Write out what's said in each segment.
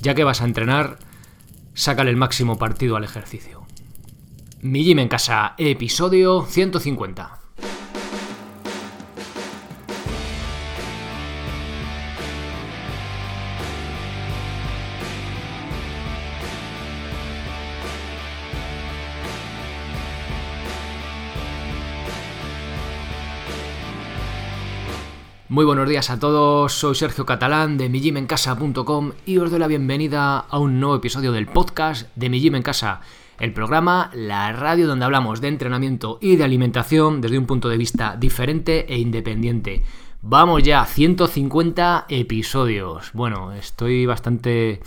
Ya que vas a entrenar, sácale el máximo partido al ejercicio. Mi Gym en Casa, episodio 150. Muy buenos días a todos, soy Sergio Catalán de mijimencasa.com y os doy la bienvenida a un nuevo episodio del podcast de Mi Gym Casa, el programa, la radio donde hablamos de entrenamiento y de alimentación desde un punto de vista diferente e independiente. Vamos ya, 150 episodios. Bueno, estoy bastante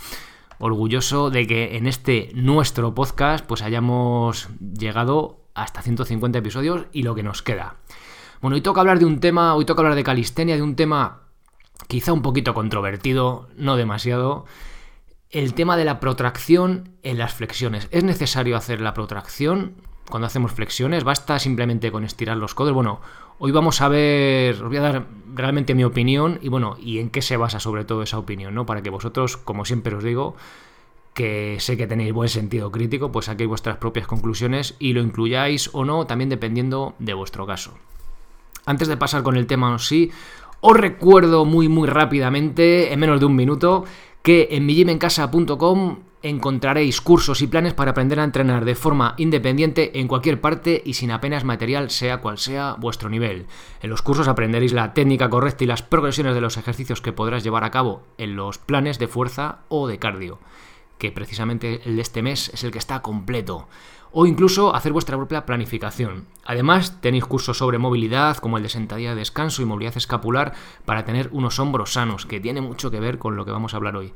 orgulloso de que en este nuestro podcast pues hayamos llegado hasta 150 episodios y lo que nos queda. Bueno, hoy toca hablar de un tema, hoy toca hablar de calistenia, de un tema quizá un poquito controvertido, no demasiado. El tema de la protracción en las flexiones. ¿Es necesario hacer la protracción cuando hacemos flexiones? ¿Basta simplemente con estirar los codos? Bueno, hoy vamos a ver, os voy a dar realmente mi opinión y bueno, y en qué se basa sobre todo esa opinión, ¿no? Para que vosotros, como siempre os digo, que sé que tenéis buen sentido crítico, pues saquéis vuestras propias conclusiones y lo incluyáis o no, también dependiendo de vuestro caso. Antes de pasar con el tema en sí, os recuerdo muy muy rápidamente, en menos de un minuto, que en mijimencasa.com encontraréis cursos y planes para aprender a entrenar de forma independiente en cualquier parte y sin apenas material, sea cual sea vuestro nivel. En los cursos aprenderéis la técnica correcta y las progresiones de los ejercicios que podrás llevar a cabo en los planes de fuerza o de cardio, que precisamente el de este mes es el que está completo o incluso hacer vuestra propia planificación. Además, tenéis cursos sobre movilidad, como el de sentadilla de descanso y movilidad escapular, para tener unos hombros sanos, que tiene mucho que ver con lo que vamos a hablar hoy.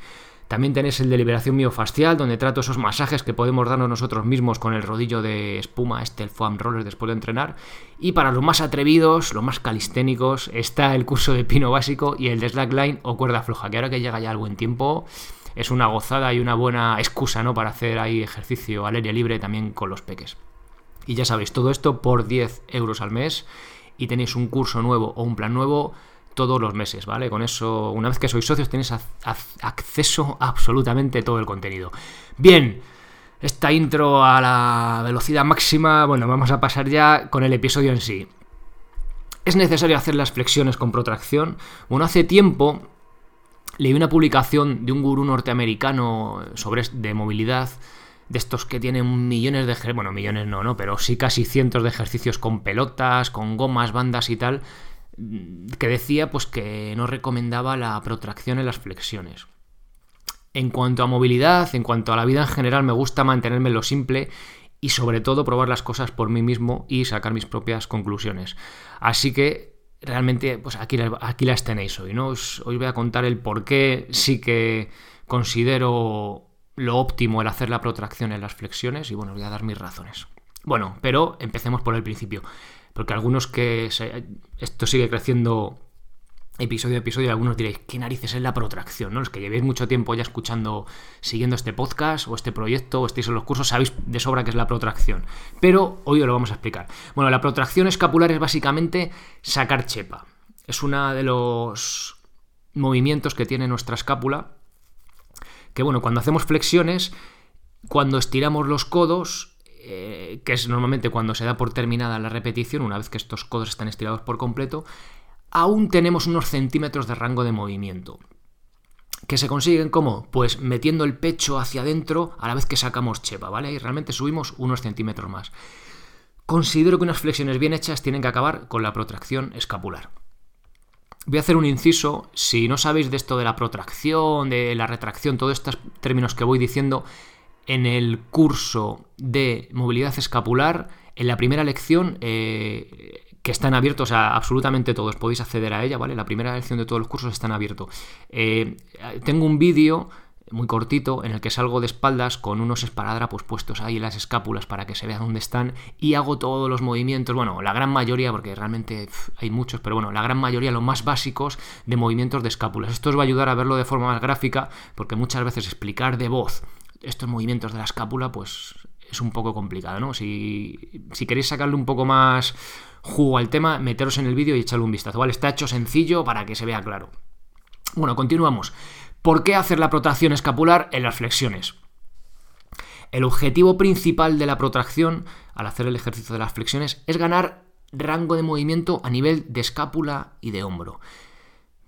También tenéis el de liberación miofascial, donde trato esos masajes que podemos darnos nosotros mismos con el rodillo de espuma, este el foam roller después de entrenar. Y para los más atrevidos, los más calisténicos, está el curso de pino básico y el de slackline o cuerda floja, que ahora que llega ya el buen tiempo, es una gozada y una buena excusa, ¿no? Para hacer ahí ejercicio al aire libre también con los peques. Y ya sabéis, todo esto por 10 euros al mes y tenéis un curso nuevo o un plan nuevo todos los meses, ¿vale? Con eso, una vez que sois socios, tenéis acceso a absolutamente todo el contenido. Bien, esta intro a la velocidad máxima, bueno, vamos a pasar ya con el episodio en sí. ¿Es necesario hacer las flexiones con protracción? Bueno, hace tiempo leí una publicación de un gurú norteamericano sobre de movilidad de estos que tienen millones de bueno millones no no pero sí casi cientos de ejercicios con pelotas con gomas bandas y tal que decía pues que no recomendaba la protracción en las flexiones. En cuanto a movilidad en cuanto a la vida en general me gusta mantenerme lo simple y sobre todo probar las cosas por mí mismo y sacar mis propias conclusiones. Así que realmente, pues aquí, aquí las tenéis hoy, ¿no? Os, voy a contar el por qué sí que considero lo óptimo el hacer la protracción en las flexiones y bueno, os voy a dar mis razones. Bueno, pero empecemos por el principio, porque algunos que esto sigue creciendo episodio a episodio, algunos diréis, ¿qué narices es la protracción? ¿no? Los que llevéis mucho tiempo ya escuchando, siguiendo este podcast o este proyecto o estéis en los cursos, sabéis de sobra qué es la protracción. Pero hoy os lo vamos a explicar. Bueno, la protracción escapular es básicamente sacar chepa. Es uno de los movimientos que tiene nuestra escápula. Que bueno, cuando hacemos flexiones, cuando estiramos los codos, eh, que es normalmente cuando se da por terminada la repetición, una vez que estos codos están estirados por completo, aún tenemos unos centímetros de rango de movimiento. ¿Que se consiguen cómo? Pues metiendo el pecho hacia adentro a la vez que sacamos chepa, ¿vale? Y realmente subimos unos centímetros más. Considero que unas flexiones bien hechas tienen que acabar con la protracción escapular. Voy a hacer un inciso, si no sabéis de esto de la protracción, de la retracción, todos estos términos que voy diciendo, en el curso de movilidad escapular, en la primera lección eh, que están abiertos a absolutamente todos, podéis acceder a ella, ¿vale? La primera lección de todos los cursos están abiertos. Eh, tengo un vídeo muy cortito en el que salgo de espaldas con unos esparadrapos puestos ahí en las escápulas para que se vea dónde están y hago todos los movimientos, bueno, la gran mayoría, porque realmente hay muchos, pero bueno, la gran mayoría, los más básicos de movimientos de escápulas. Esto os va a ayudar a verlo de forma más gráfica porque muchas veces explicar de voz estos movimientos de la escápula pues es un poco complicado, ¿no? Si, si queréis sacarle un poco más jugo al tema, meteros en el vídeo y echarle un vistazo, ¿vale? Está hecho sencillo para que se vea claro. Bueno, continuamos. ¿Por qué hacer la protracción escapular en las flexiones? El objetivo principal de la protracción al hacer el ejercicio de las flexiones es ganar rango de movimiento a nivel de escápula y de hombro.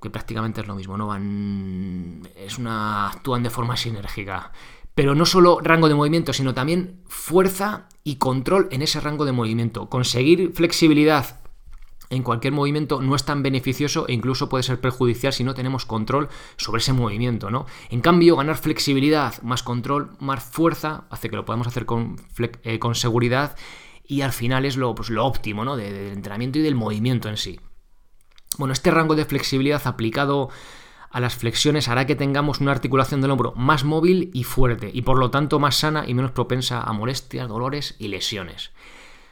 Que prácticamente es lo mismo, ¿no? Van. Es una. actúan de forma sinérgica. Pero no solo rango de movimiento, sino también fuerza y control en ese rango de movimiento. Conseguir flexibilidad en cualquier movimiento no es tan beneficioso e incluso puede ser perjudicial si no tenemos control sobre ese movimiento, ¿no? En cambio, ganar flexibilidad, más control, más fuerza, hace que lo podamos hacer con, eh, con seguridad y al final es lo, pues, lo óptimo, ¿no? del entrenamiento y del movimiento en sí. Bueno, este rango de flexibilidad aplicado a las flexiones hará que tengamos una articulación del hombro más móvil y fuerte y por lo tanto más sana y menos propensa a molestias, dolores y lesiones.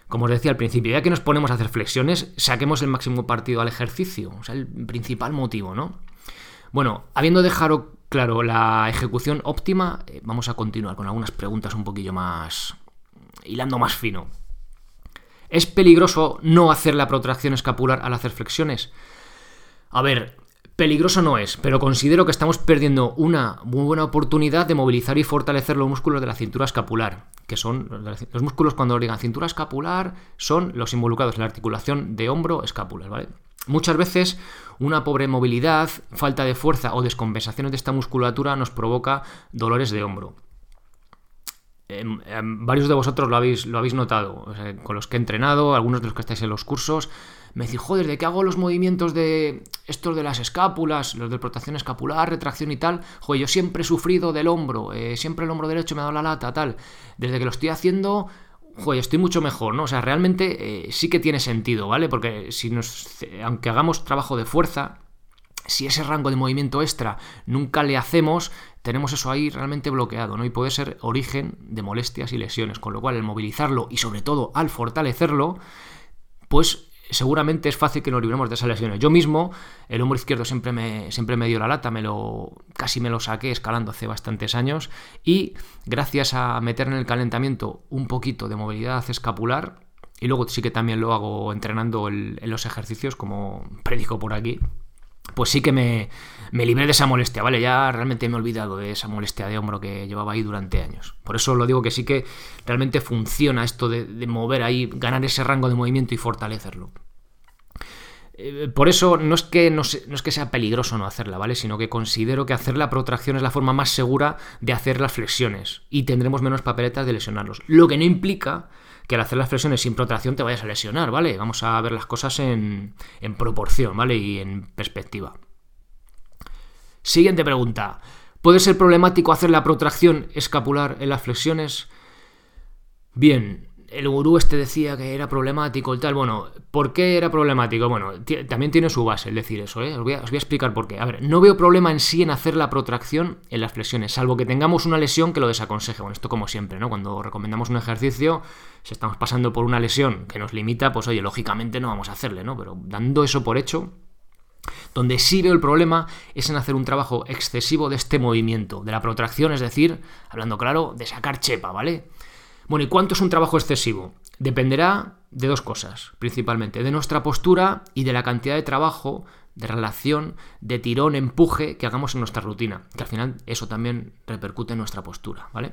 Como os decía al principio, ya que nos ponemos a hacer flexiones, saquemos el máximo partido al ejercicio, o sea, el principal motivo, ¿no? Bueno, habiendo dejado claro la ejecución óptima, eh, vamos a continuar con algunas preguntas un poquillo más... hilando más fino. ¿Es peligroso no hacer la protracción escapular al hacer flexiones? A ver, peligroso no es, pero considero que estamos perdiendo una muy buena oportunidad de movilizar y fortalecer los músculos de la cintura escapular, que son los músculos cuando digan cintura escapular son los involucrados en la articulación de hombro-escápulas, ¿vale? Muchas veces una pobre movilidad, falta de fuerza o descompensaciones de esta musculatura nos provoca dolores de hombro. Em, em, varios de vosotros lo habéis, lo habéis notado, con los que he entrenado, algunos de los que estáis en los cursos, me decís, joder, ¿de qué hago los movimientos de estos de las escápulas, los de protección escapular, retracción y tal? Joder, yo siempre he sufrido del hombro, eh, siempre el hombro derecho me ha dado la lata, tal. Desde que lo estoy haciendo, joder, estoy mucho mejor, ¿no? O sea, realmente eh, sí que tiene sentido, ¿vale? Porque si nos, aunque hagamos trabajo de fuerza, si ese rango de movimiento extra nunca le hacemos, tenemos eso ahí realmente bloqueado, ¿no? Y puede ser origen de molestias y lesiones, con lo cual el movilizarlo y sobre todo al fortalecerlo, pues seguramente es fácil que nos libremos de esas lesiones. Yo mismo, el hombro izquierdo siempre me, siempre me dio la lata, me lo, casi me lo saqué escalando hace bastantes años y gracias a meter en el calentamiento un poquito de movilidad escapular, y luego sí que también lo hago entrenando en los ejercicios, como predico por aquí, pues sí que me, me libré de esa molestia, ¿vale? Ya realmente me he olvidado de esa molestia de hombro que llevaba ahí durante años. Por eso lo digo que sí que realmente funciona esto de, mover ahí, ganar ese rango de movimiento y fortalecerlo. Eh, por eso no es, que, no, es que sea peligroso no hacerla, ¿vale? Sino que considero que hacer la protracción es la forma más segura de hacer las flexiones y tendremos menos papeletas de lesionarlos. Lo que no implica que al hacer las flexiones sin protracción te vayas a lesionar, ¿vale? Vamos a ver las cosas en, en proporción, ¿vale? Y en perspectiva. Siguiente pregunta. ¿Puede ser problemático hacer la protracción escapular en las flexiones? Bien, el gurú este decía que era problemático y tal. Bueno, ¿por qué era problemático? Bueno, también tiene su base el decir eso, ¿eh? Os voy, a, os voy, a, explicar por qué. A ver, no veo problema en sí en hacer la protracción en las flexiones, salvo que tengamos una lesión que lo desaconseje. Bueno, esto como siempre, ¿no? Cuando recomendamos un ejercicio, si estamos pasando por una lesión que nos limita, pues oye, lógicamente no vamos a hacerle, ¿no? Pero dando eso por hecho, donde sí veo el problema es en hacer un trabajo excesivo de este movimiento, de la protracción, es decir, hablando claro, de sacar chepa, ¿vale? Bueno, ¿y cuánto es un trabajo excesivo? Dependerá de dos cosas, principalmente, de nuestra postura y de la cantidad de trabajo, de relación, de tirón, empuje que hagamos en nuestra rutina, que al final eso también repercute en nuestra postura, ¿vale?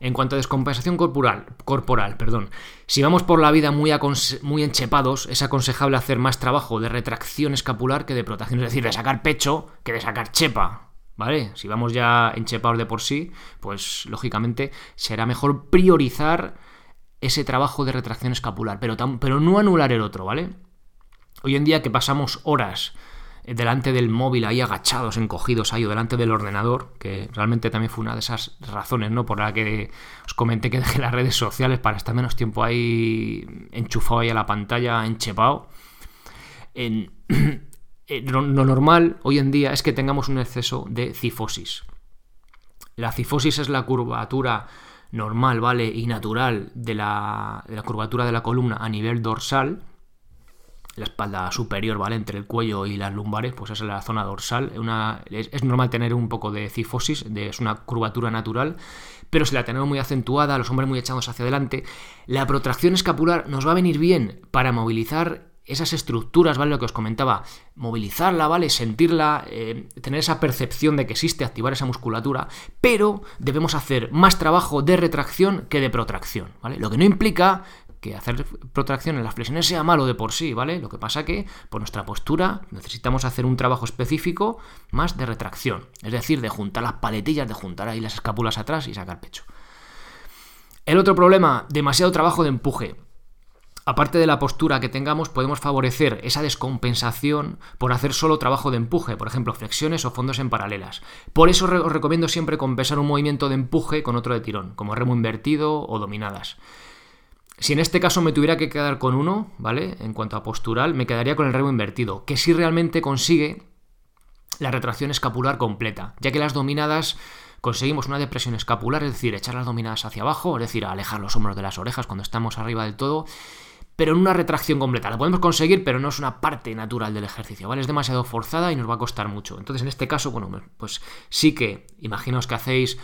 En cuanto a descompensación corporal, corporal perdón, si vamos por la vida muy, muy enchepados, es aconsejable hacer más trabajo de retracción escapular que de protección, es decir, de sacar pecho que de sacar chepa, ¿vale? Si vamos ya enchepados de por sí, pues lógicamente será mejor priorizar ese trabajo de retracción escapular, pero, pero no anular el otro, ¿vale? Hoy en día que pasamos horas delante del móvil ahí agachados, encogidos ahí o delante del ordenador, que realmente también fue una de esas razones, ¿no? Por la que os comenté que dejé las redes sociales para estar menos tiempo ahí enchufado ahí a la pantalla, enchepado. En, Eh, lo, normal hoy en día es que tengamos un exceso de cifosis. La cifosis es la curvatura normal, ¿vale? Y natural de la, curvatura de la columna a nivel dorsal. La espalda superior, ¿vale? Entre el cuello y las lumbares, pues esa es la zona dorsal. es, normal tener un poco de cifosis, es una curvatura natural, pero si la tenemos muy acentuada, los hombres muy echados hacia adelante, la protracción escapular nos va a venir bien para movilizar esas estructuras, ¿vale? Lo que os comentaba, movilizarla, ¿vale? Sentirla, eh, tener esa percepción de que existe, activar esa musculatura, pero debemos hacer más trabajo de retracción que de protracción, ¿vale? Lo que no implica que hacer protracción en las flexiones sea malo de por sí, ¿vale? Lo que pasa que por nuestra postura necesitamos hacer un trabajo específico más de retracción, es decir, de juntar las paletillas, de juntar ahí las escápulas atrás y sacar pecho. El otro problema, demasiado trabajo de empuje. Aparte de la postura que tengamos, podemos favorecer esa descompensación por hacer solo trabajo de empuje, por ejemplo, flexiones o fondos en paralelas. Por eso os recomiendo siempre compensar un movimiento de empuje con otro de tirón, como remo invertido o dominadas. Si en este caso me tuviera que quedar con uno, ¿vale? En cuanto a postural, me quedaría con el remo invertido, que sí realmente consigue la retracción escapular completa, ya que las dominadas conseguimos una depresión escapular, es decir, echar las dominadas hacia abajo, es decir, alejar los hombros de las orejas cuando estamos arriba del todo, pero en una retracción completa. La podemos conseguir, pero no es una parte natural del ejercicio, ¿vale? Es demasiado forzada y nos va a costar mucho. Entonces, en este caso, bueno, pues sí que, imaginaos que hacéis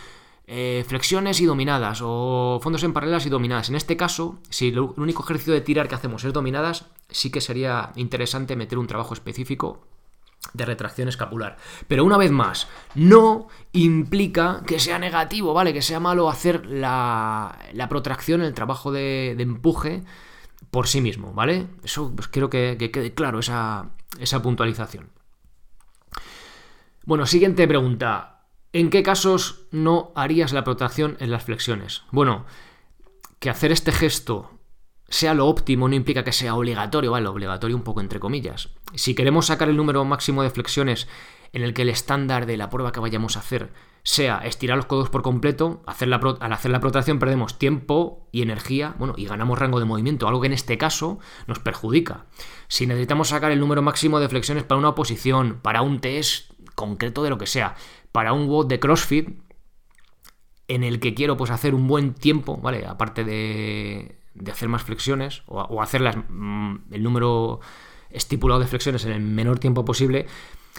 eh, flexiones y dominadas o fondos en paralelas y dominadas. En este caso, si el único ejercicio de tirar que hacemos es dominadas, sí que sería interesante meter un trabajo específico de retracción escapular. Pero una vez más, no implica que sea negativo, ¿vale? Que sea malo hacer la, protracción, el trabajo de, empuje por sí mismo, ¿vale? Eso pues, quiero que, que quede claro, esa, esa puntualización. Bueno, siguiente pregunta. ¿En qué casos no harías la protracción en las flexiones? Bueno, que hacer este gesto sea lo óptimo no implica que sea obligatorio, ¿vale? Obligatorio un poco entre comillas. Si queremos sacar el número máximo de flexiones en el que el estándar de la prueba que vayamos a hacer sea estirar los codos por completo, hacer la al hacer la protracción perdemos tiempo y energía, bueno, y ganamos rango de movimiento, algo que en este caso nos perjudica. Si necesitamos sacar el número máximo de flexiones para una oposición, para un test concreto de lo que sea, para un WOD de CrossFit en el que quiero pues hacer un buen tiempo, ¿vale? Aparte de, hacer más flexiones o, hacer mm, el número estipulado de flexiones en el menor tiempo posible,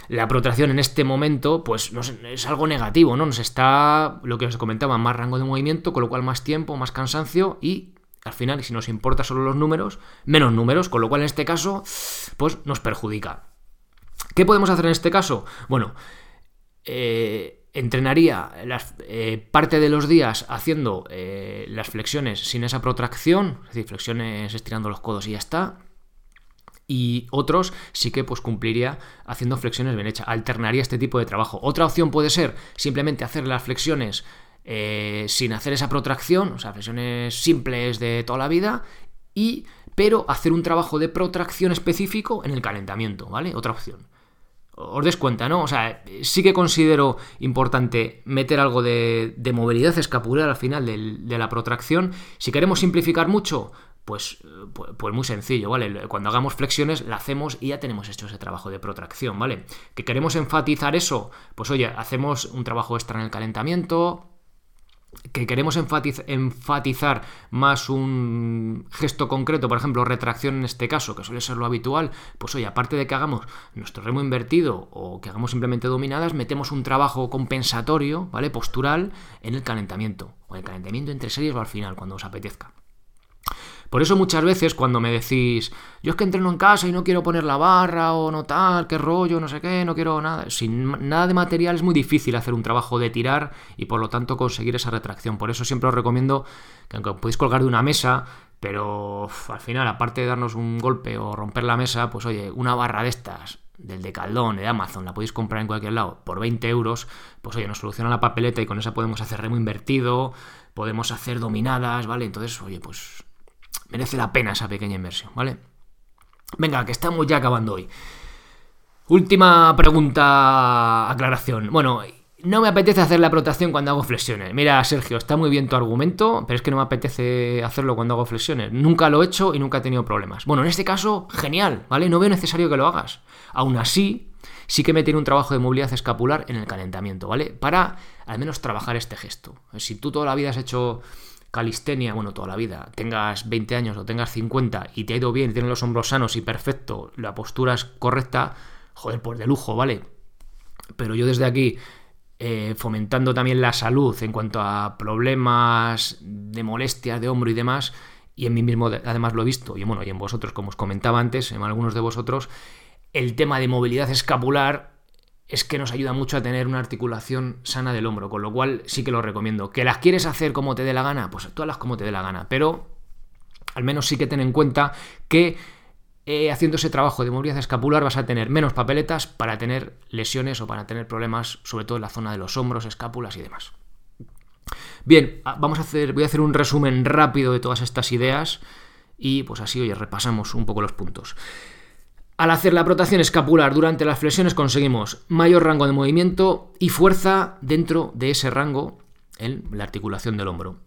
la protracción en este momento, pues es algo negativo, ¿no? Nos está, lo que os comentaba, más rango de movimiento, con lo cual más tiempo, más cansancio y al final, si nos importa solo los números, menos números, con lo cual en este caso, pues nos perjudica. ¿Qué podemos hacer en este caso? Bueno, eh, entrenaría eh, parte de los días haciendo eh, las flexiones sin esa protracción, es decir, flexiones estirando los codos y ya está. Y otros sí que pues cumpliría haciendo flexiones bien hechas. Alternaría este tipo de trabajo. Otra opción puede ser simplemente hacer las flexiones sin hacer esa protracción, o sea, flexiones simples de toda la vida, y pero hacer un trabajo de protracción específico en el calentamiento, ¿vale? Otra opción os des cuenta, ¿no? O sea, sí que considero importante meter algo de, movilidad escapular al final de, la protracción. Si queremos simplificar mucho, pues, pues, pues, muy sencillo, ¿vale? Cuando hagamos flexiones la hacemos y ya tenemos hecho ese trabajo de protracción, ¿vale? Que queremos enfatizar eso, pues oye, hacemos un trabajo extra en el calentamiento, que queremos enfatizar más un gesto concreto, por ejemplo, retracción en este caso, que suele ser lo habitual, pues oye, aparte de que hagamos nuestro remo invertido o que hagamos simplemente dominadas, metemos un trabajo compensatorio, ¿vale? Postural en el calentamiento, o en el calentamiento entre series o al final, cuando os apetezca. Por eso muchas veces cuando me decís, yo es que entreno en casa y no quiero poner la barra o no tal, qué rollo, no sé qué, no quiero nada, sin nada de material es muy difícil hacer un trabajo de tirar y por lo tanto conseguir esa retracción. Por eso siempre os recomiendo que aunque podéis colgar de una mesa, pero al final, aparte de darnos un golpe o romper la mesa, pues oye, una barra de estas, del de Caldón, de Amazon, la podéis comprar en cualquier lado por 20 euros, pues oye, nos soluciona la papeleta y con esa podemos hacer remo invertido, podemos hacer dominadas, ¿vale? Entonces, oye, pues merece la pena esa pequeña inversión, ¿vale? Venga, que estamos ya acabando hoy. Última pregunta, aclaración. Bueno, no me apetece hacer la protracción cuando hago flexiones. Mira, Sergio, está muy bien tu argumento, pero es que no me apetece hacerlo cuando hago flexiones. Nunca lo he hecho y nunca he tenido problemas. Bueno, en este caso, genial, ¿vale? No veo necesario que lo hagas. Aún así, sí que me tiene un trabajo de movilidad escapular en el calentamiento, ¿vale? Para al menos trabajar este gesto. Si tú toda la vida has hecho calistenia, bueno, toda la vida, tengas 20 años o tengas 50 y te ha ido bien, tienes los hombros sanos y perfecto, la postura es correcta, joder, pues de lujo, ¿vale? Pero yo desde aquí, eh, fomentando también la salud en cuanto a problemas de molestias de hombro y demás, y en mí mismo además lo he visto, y bueno, y en vosotros, como os comentaba antes, en algunos de vosotros, el tema de movilidad escapular es que nos ayuda mucho a tener una articulación sana del hombro, con lo cual sí que lo recomiendo. ¿Que las quieres hacer como te dé la gana? Pues tú las como te dé la gana, pero al menos sí que ten en cuenta que eh, haciendo ese trabajo de movilidad escapular vas a tener menos papeletas para tener lesiones o para tener problemas, sobre todo en la zona de los hombros, escápulas y demás. Bien, ah, vamos a hacer, voy a hacer un resumen rápido de todas estas ideas y pues así, oye, repasamos un poco los puntos. Al hacer la protación escapular durante las flexiones conseguimos mayor rango de movimiento y fuerza dentro de ese rango en la articulación del hombro.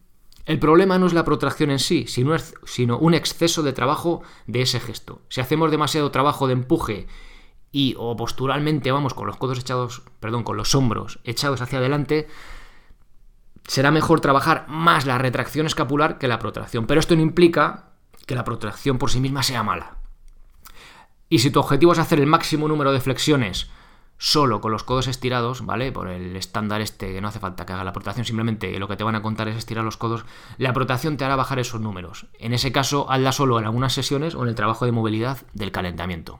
El problema no es la protracción en sí, sino un exceso de trabajo de ese gesto. Si hacemos demasiado trabajo de empuje y o posturalmente vamos con los codos echados, perdón, con los hombros echados hacia adelante, será mejor trabajar más la retracción escapular que la protracción. Pero esto no implica que la protracción por sí misma sea mala. Y si tu objetivo es hacer el máximo número de flexiones solo con los codos estirados, ¿vale? Por el estándar este que no hace falta que haga la protracción, simplemente lo que te van a contar es estirar los codos, la protracción te hará bajar esos números. En ese caso, hazla solo en algunas sesiones o en el trabajo de movilidad del calentamiento.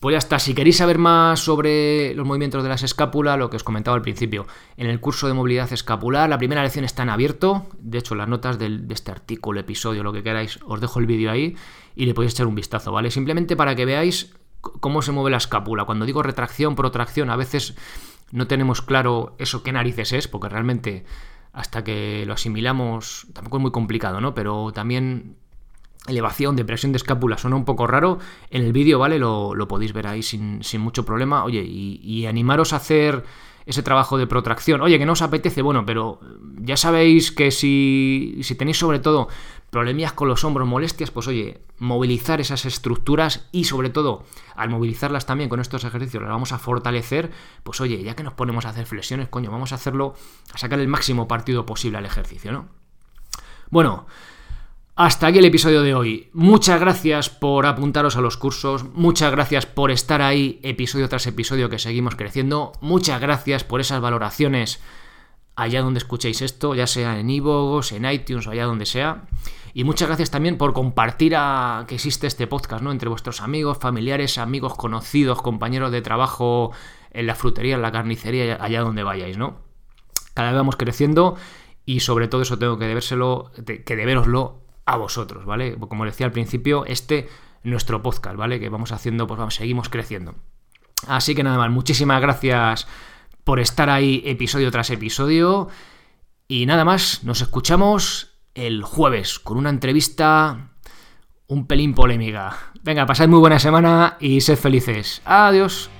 Pues ya está, si queréis saber más sobre los movimientos de las escápulas, lo que os comentaba al principio, en el curso de movilidad escapular, la primera lección está en abierto, de hecho las notas de este artículo, episodio, lo que queráis, os dejo el vídeo ahí y le podéis echar un vistazo, ¿vale? Simplemente para que veáis cómo se mueve la escápula. Cuando digo retracción, protracción, a veces no tenemos claro eso qué narices es, porque realmente hasta que lo asimilamos tampoco es muy complicado, ¿no? Pero también elevación, depresión de escápula, suena un poco raro. En el vídeo, ¿vale? Lo, podéis ver ahí sin, mucho problema. Oye, y, animaros a hacer ese trabajo de protracción. Oye, que no os apetece, bueno, pero ya sabéis que si, si tenéis sobre todo problemas con los hombros, molestias, pues oye, movilizar esas estructuras y sobre todo al movilizarlas también con estos ejercicios las vamos a fortalecer, pues oye, ya que nos ponemos a hacer flexiones, coño, vamos a hacerlo, a sacar el máximo partido posible al ejercicio, ¿no? Bueno, hasta aquí el episodio de hoy. Muchas gracias por apuntaros a los cursos, muchas gracias por estar ahí episodio tras episodio que seguimos creciendo, muchas gracias por esas valoraciones allá donde escuchéis esto, ya sea en iVoox, en iTunes o allá donde sea. Y muchas gracias también por compartir a que existe este podcast, ¿no? Entre vuestros amigos, familiares, amigos, conocidos, compañeros de trabajo en la frutería, en la carnicería, allá donde vayáis, ¿no? Cada vez vamos creciendo y sobre todo eso tengo que debérselo, que deberoslo a vosotros, ¿vale? Como decía al principio, este nuestro podcast, ¿vale? Que vamos haciendo, pues vamos, seguimos creciendo. Así que nada más, muchísimas gracias por estar ahí episodio tras episodio. Y nada más, nos escuchamos el jueves con una entrevista un pelín polémica. Venga, pasad muy buena semana y sed felices. Adiós.